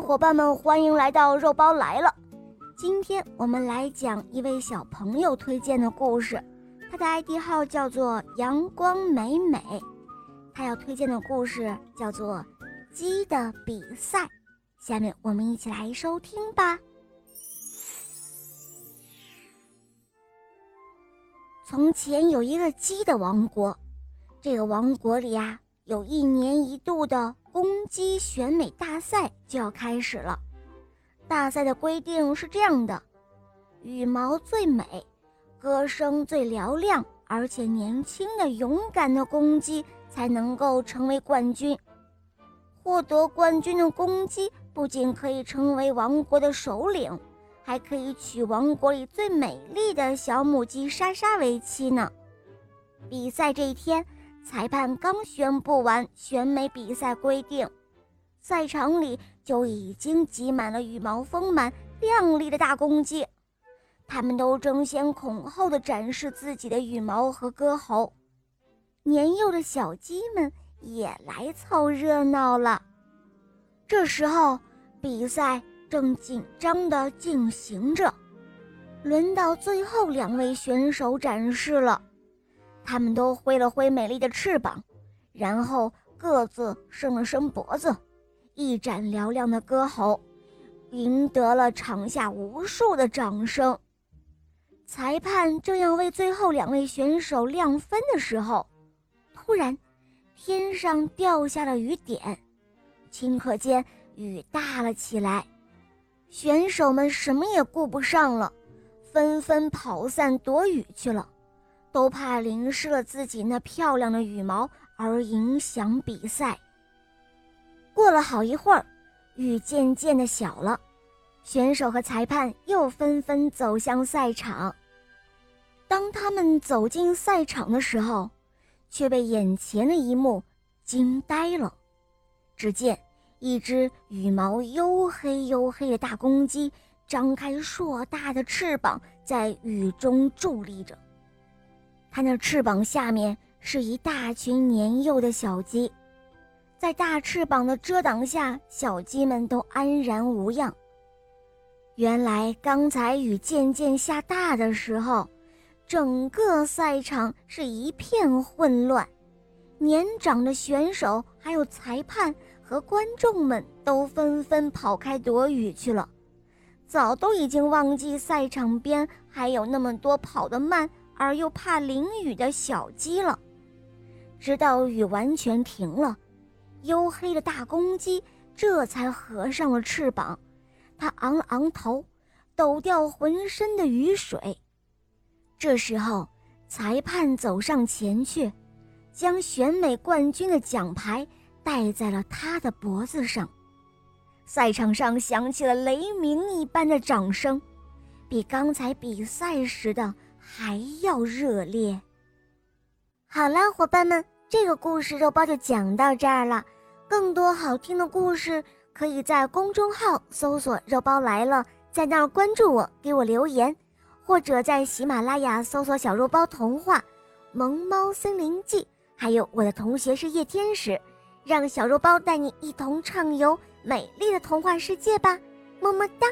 伙伴们，欢迎来到肉包来了。今天我们来讲一位小朋友推荐的故事，他的 ID 号叫做阳光美美。他要推荐的故事叫做《鸡的比赛》。下面我们一起来收听吧。从前有一个鸡的王国，这个王国里啊，有一年一度的。公鸡选美大赛就要开始了。大赛的规定是这样的：羽毛最美、歌声最嘹亮，而且年轻的、勇敢的公鸡才能够成为冠军。获得冠军的公鸡不仅可以成为王国的首领，还可以娶王国里最美丽的小母鸡莎莎为妻呢。比赛这一天。裁判刚宣布完选美比赛规定，赛场里就已经挤满了羽毛丰满、亮丽的大公鸡，它们都争先恐后地展示自己的羽毛和歌喉。年幼的小鸡们也来凑热闹了。这时候，比赛正紧张地进行着，轮到最后两位选手展示了。他们都挥了挥美丽的翅膀，然后各自伸了伸脖子，一展嘹亮的歌喉，赢得了场下无数的掌声。裁判正要为最后两位选手亮分的时候，突然，天上掉下了雨点，顷刻间雨大了起来，选手们什么也顾不上了，纷纷跑散躲雨去了。都怕淋湿了自己那漂亮的羽毛而影响比赛。过了好一会儿，雨渐渐的小了，选手和裁判又纷纷走向赛场。当他们走进赛场的时候，却被眼前的一幕惊呆了。只见一只羽毛黝黑黝黑的大公鸡张开硕大的翅膀，在雨中伫立着。它那翅膀下面是一大群年幼的小鸡，在大翅膀的遮挡下，小鸡们都安然无恙。原来刚才雨渐渐下大的时候，整个赛场是一片混乱，年长的选手、还有裁判和观众们都纷纷跑开躲雨去了，早都已经忘记赛场边还有那么多跑得慢。而又怕淋雨的小鸡了，直到雨完全停了，黝黑的大公鸡这才合上了翅膀，它昂了昂头，抖掉浑身的雨水。这时候，裁判走上前去，将选美冠军的奖牌戴在了他的脖子上。赛场上响起了雷鸣一般的掌声，比刚才比赛时的。还要热烈。好了，伙伴们，这个故事肉包就讲到这儿了。更多好听的故事，可以在公众号搜索“肉包来了”，在那儿关注我，给我留言，或者在喜马拉雅搜索“小肉包童话《萌猫森林记》”，还有我的同学是夜天使，让小肉包带你一同畅游美丽的童话世界吧。么么哒。